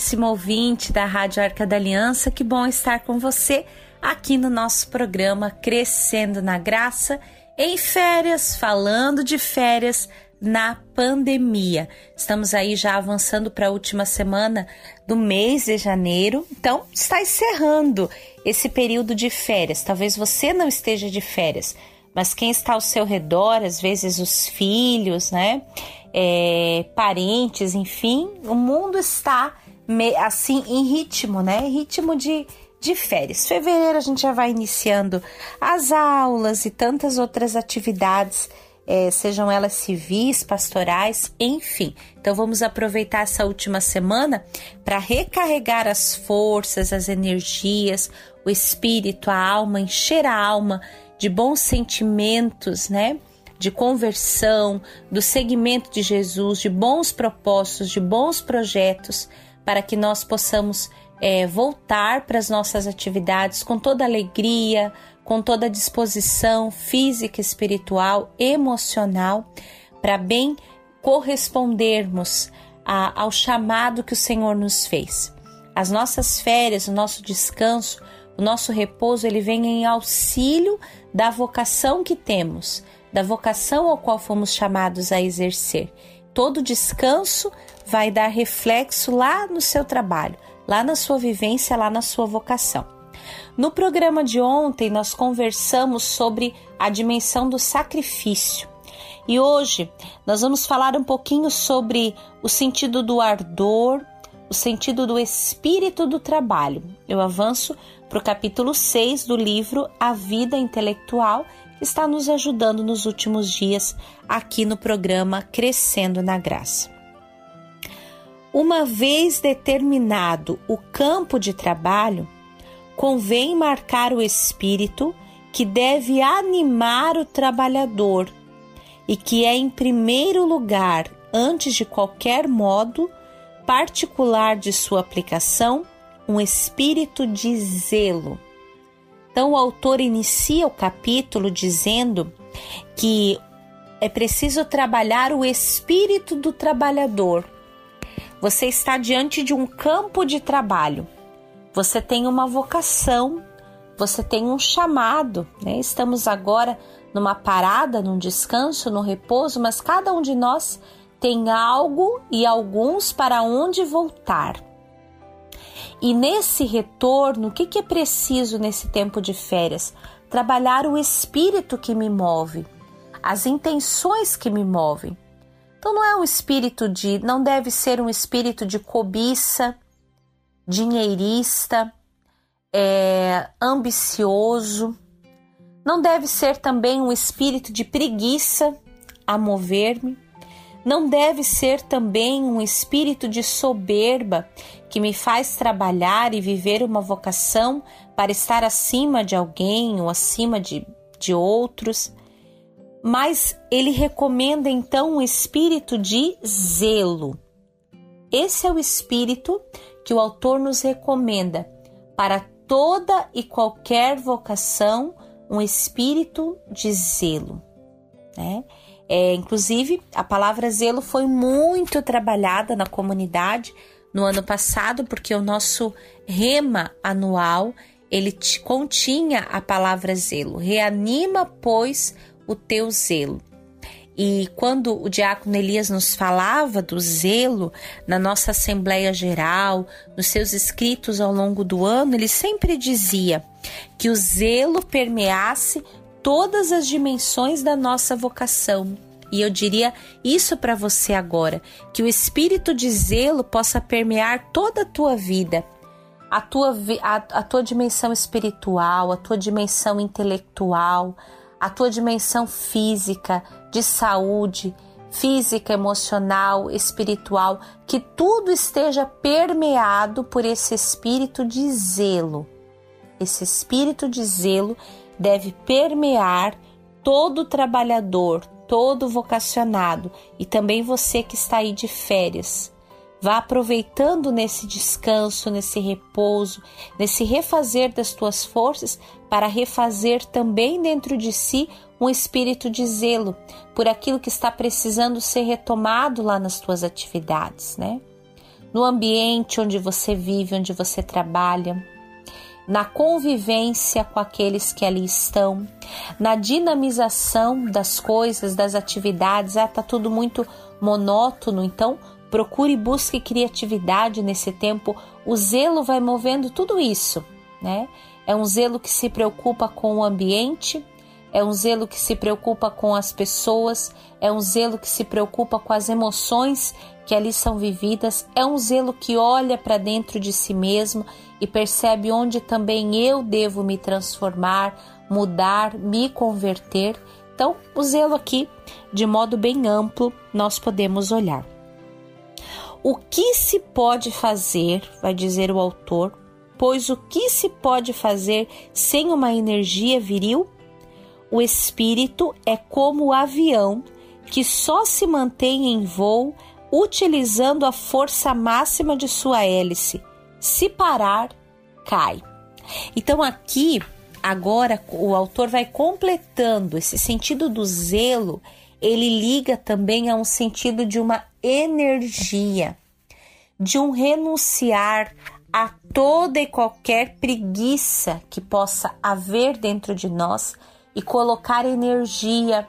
caríssimo ouvinte da Rádio Arca da Aliança, que bom estar com você aqui no nosso programa Crescendo na Graça, em férias, falando de férias na pandemia. Estamos aí já avançando para a última semana do mês de janeiro, então está encerrando esse período de férias. Talvez você não esteja de férias, mas quem está ao seu redor, às vezes os filhos, né? É, parentes, enfim, o mundo está assim em ritmo, né? Ritmo de, de férias. Fevereiro a gente já vai iniciando as aulas e tantas outras atividades é, sejam elas civis, pastorais, enfim. Então vamos aproveitar essa última semana para recarregar as forças, as energias, o espírito, a alma, encher a alma de bons sentimentos, né? De conversão, do seguimento de Jesus, de bons propósitos, de bons projetos, para que nós possamos é, voltar para as nossas atividades com toda alegria, com toda disposição física, espiritual, emocional, para bem correspondermos a, ao chamado que o Senhor nos fez. As nossas férias, o nosso descanso, o nosso repouso, ele vem em auxílio da vocação que temos, da vocação ao qual fomos chamados a exercer. Todo descanso vai dar reflexo lá no seu trabalho, lá na sua vivência, lá na sua vocação. No programa de ontem, nós conversamos sobre a dimensão do sacrifício. E hoje nós vamos falar um pouquinho sobre o sentido do ardor, o sentido do espírito do trabalho. Eu avanço para o capítulo 6 do livro A Vida Intelectual, que está nos ajudando nos últimos dias aqui no programa Crescendo na Graça. Uma vez determinado o campo de trabalho, convém marcar o espírito que deve animar o trabalhador e que é, em primeiro lugar, antes de qualquer modo particular de sua aplicação, um espírito de zelo. Então, o autor inicia o capítulo dizendo que é preciso trabalhar o espírito do trabalhador você está diante de um campo de trabalho. Você tem uma vocação, você tem um chamado, né? Estamos agora numa parada, num descanso, no repouso, mas cada um de nós tem algo e alguns para onde voltar. E nesse retorno, o que, que é preciso nesse tempo de férias? Trabalhar o espírito que me move, as intenções que me movem. Então não é um espírito de, não deve ser um espírito de cobiça, dinheirista, é, ambicioso. Não deve ser também um espírito de preguiça a mover-me. Não deve ser também um espírito de soberba que me faz trabalhar e viver uma vocação para estar acima de alguém ou acima de, de outros mas ele recomenda então um espírito de zelo. Esse é o espírito que o autor nos recomenda para toda e qualquer vocação, um espírito de zelo. Né? É, inclusive, a palavra zelo foi muito trabalhada na comunidade no ano passado, porque o nosso rema anual ele continha a palavra zelo. Reanima, pois, o teu zelo. E quando o diácono Elias nos falava do zelo na nossa Assembleia Geral, nos seus escritos ao longo do ano, ele sempre dizia que o zelo permeasse todas as dimensões da nossa vocação. E eu diria isso para você agora: que o espírito de zelo possa permear toda a tua vida, a tua, a, a tua dimensão espiritual, a tua dimensão intelectual, a tua dimensão física, de saúde, física, emocional, espiritual, que tudo esteja permeado por esse espírito de zelo. Esse espírito de zelo deve permear todo trabalhador, todo vocacionado e também você que está aí de férias. Vá aproveitando nesse descanso, nesse repouso, nesse refazer das tuas forças para refazer também dentro de si um espírito de zelo por aquilo que está precisando ser retomado lá nas tuas atividades, né? no ambiente onde você vive, onde você trabalha, na convivência com aqueles que ali estão, na dinamização das coisas, das atividades. Ah, tá tudo muito monótono, então procure e busque criatividade nesse tempo. O zelo vai movendo tudo isso, né? É um zelo que se preocupa com o ambiente, é um zelo que se preocupa com as pessoas, é um zelo que se preocupa com as emoções que ali são vividas, é um zelo que olha para dentro de si mesmo e percebe onde também eu devo me transformar, mudar, me converter. Então, o zelo aqui, de modo bem amplo, nós podemos olhar. O que se pode fazer, vai dizer o autor, pois o que se pode fazer sem uma energia viril? O espírito é como o avião que só se mantém em voo utilizando a força máxima de sua hélice. Se parar, cai. Então aqui, agora o autor vai completando esse sentido do zelo, ele liga também a um sentido de uma energia, de um renunciar a toda e qualquer preguiça que possa haver dentro de nós e colocar energia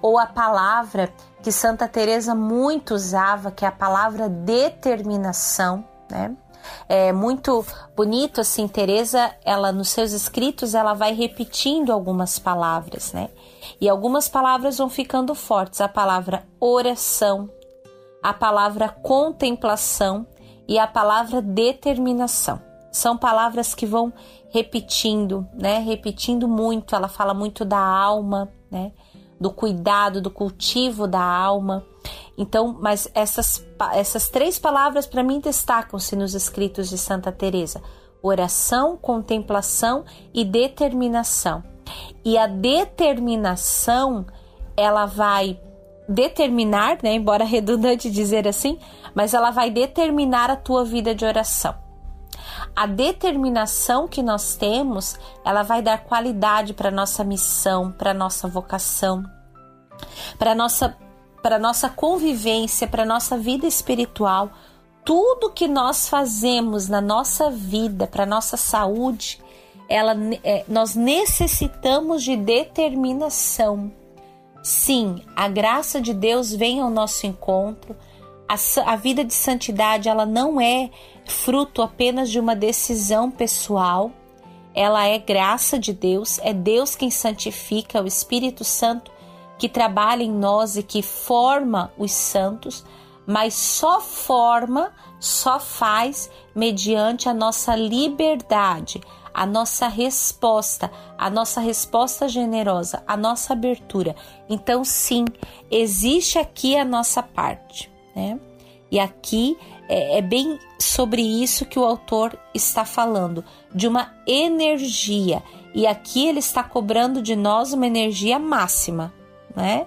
ou a palavra que Santa Teresa muito usava, que é a palavra determinação, né? É muito bonito assim, Teresa, ela nos seus escritos, ela vai repetindo algumas palavras, né? E algumas palavras vão ficando fortes, a palavra oração, a palavra contemplação e a palavra determinação. São palavras que vão repetindo, né? Repetindo muito. Ela fala muito da alma, né? Do cuidado, do cultivo da alma. Então, mas essas, essas três palavras para mim destacam-se nos escritos de Santa Teresa: oração, contemplação e determinação. E a determinação, ela vai determinar, né, embora redundante dizer assim, mas ela vai determinar a tua vida de oração. A determinação que nós temos, ela vai dar qualidade para nossa missão, para nossa vocação, para nossa para nossa convivência, para nossa vida espiritual. Tudo que nós fazemos na nossa vida, para nossa saúde, ela, é, nós necessitamos de determinação. Sim, a graça de Deus vem ao nosso encontro. A, a vida de santidade ela não é fruto apenas de uma decisão pessoal. Ela é graça de Deus, é Deus quem santifica, o Espírito Santo que trabalha em nós e que forma os santos, mas só forma, só faz mediante a nossa liberdade, a nossa resposta, a nossa resposta generosa, a nossa abertura. Então, sim, existe aqui a nossa parte, né? E aqui é, é bem sobre isso que o autor está falando, de uma energia. E aqui ele está cobrando de nós uma energia máxima, né?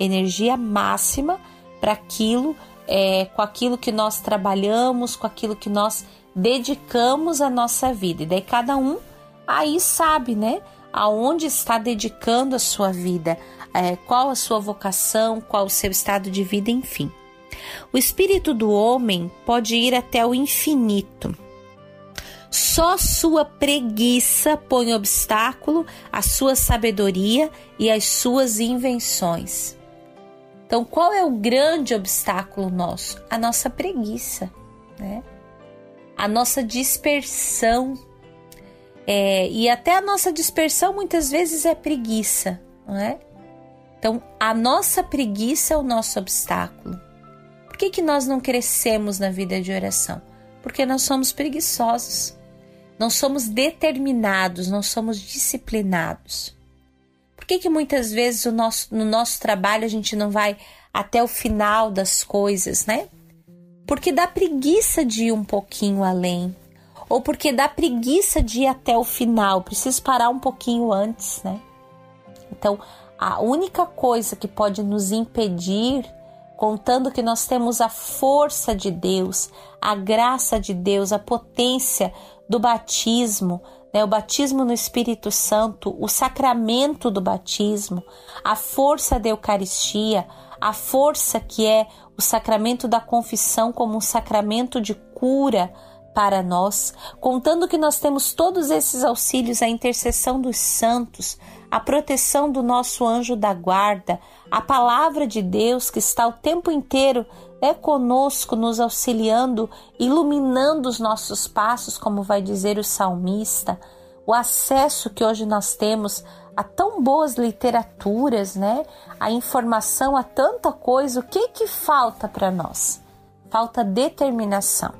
Energia máxima para aquilo, é, com aquilo que nós trabalhamos, com aquilo que nós dedicamos a nossa vida. E daí cada um aí sabe, né? Aonde está dedicando a sua vida, é, qual a sua vocação, qual o seu estado de vida, enfim. O espírito do homem pode ir até o infinito. Só sua preguiça põe obstáculo à sua sabedoria e às suas invenções. Então, qual é o grande obstáculo nosso? A nossa preguiça, né? a nossa dispersão. É, e até a nossa dispersão muitas vezes é preguiça, não é? Então, a nossa preguiça é o nosso obstáculo. Que, que nós não crescemos na vida de oração? Porque nós somos preguiçosos, não somos determinados, não somos disciplinados. Por que, que muitas vezes o nosso, no nosso trabalho a gente não vai até o final das coisas, né? porque dá preguiça de ir um pouquinho além, ou porque dá preguiça de ir até o final, preciso parar um pouquinho antes, né? Então, a única coisa que pode nos impedir, contando que nós temos a força de Deus, a graça de Deus, a potência do batismo, né, o batismo no Espírito Santo, o sacramento do batismo, a força da Eucaristia, a força que é o sacramento da confissão como um sacramento de cura para nós, contando que nós temos todos esses auxílios, a intercessão dos santos, a proteção do nosso anjo da guarda, a palavra de Deus que está o tempo inteiro é conosco, nos auxiliando, iluminando os nossos passos, como vai dizer o salmista, o acesso que hoje nós temos a tão boas literaturas, né? A informação, a tanta coisa, o que que falta para nós? Falta determinação,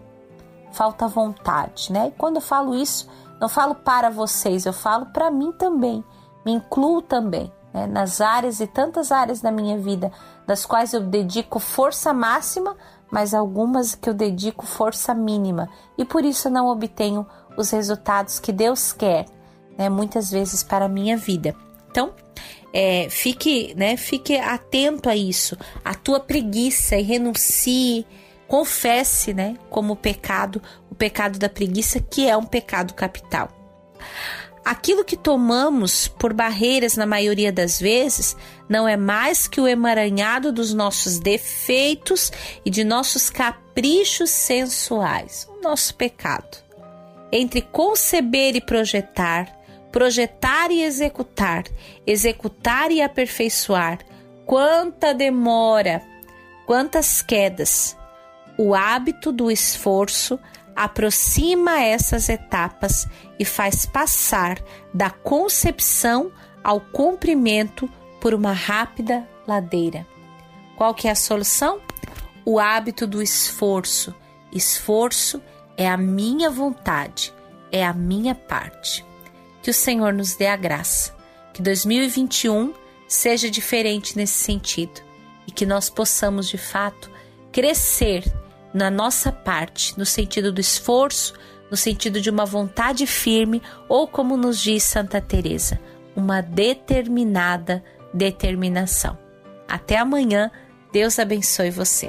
falta vontade, né? E quando eu falo isso, não falo para vocês, eu falo para mim também, me incluo também né, nas áreas e tantas áreas da minha vida, das quais eu dedico força máxima, mas algumas que eu dedico força mínima, e por isso não obtenho os resultados que Deus quer, né, muitas vezes para a minha vida. Então, é, fique, né, fique atento a isso, a tua preguiça e renuncie, confesse, né, como pecado, o pecado da preguiça, que é um pecado capital. Aquilo que tomamos por barreiras na maioria das vezes não é mais que o emaranhado dos nossos defeitos e de nossos caprichos sensuais, o nosso pecado. Entre conceber e projetar, projetar e executar, executar e aperfeiçoar, quanta demora, quantas quedas. O hábito do esforço aproxima essas etapas e faz passar da concepção ao cumprimento por uma rápida ladeira. Qual que é a solução? O hábito do esforço. Esforço é a minha vontade, é a minha parte. Que o Senhor nos dê a graça. Que 2021 seja diferente nesse sentido e que nós possamos de fato crescer na nossa parte, no sentido do esforço, no sentido de uma vontade firme ou como nos diz Santa Teresa, uma determinada determinação. Até amanhã. Deus abençoe você.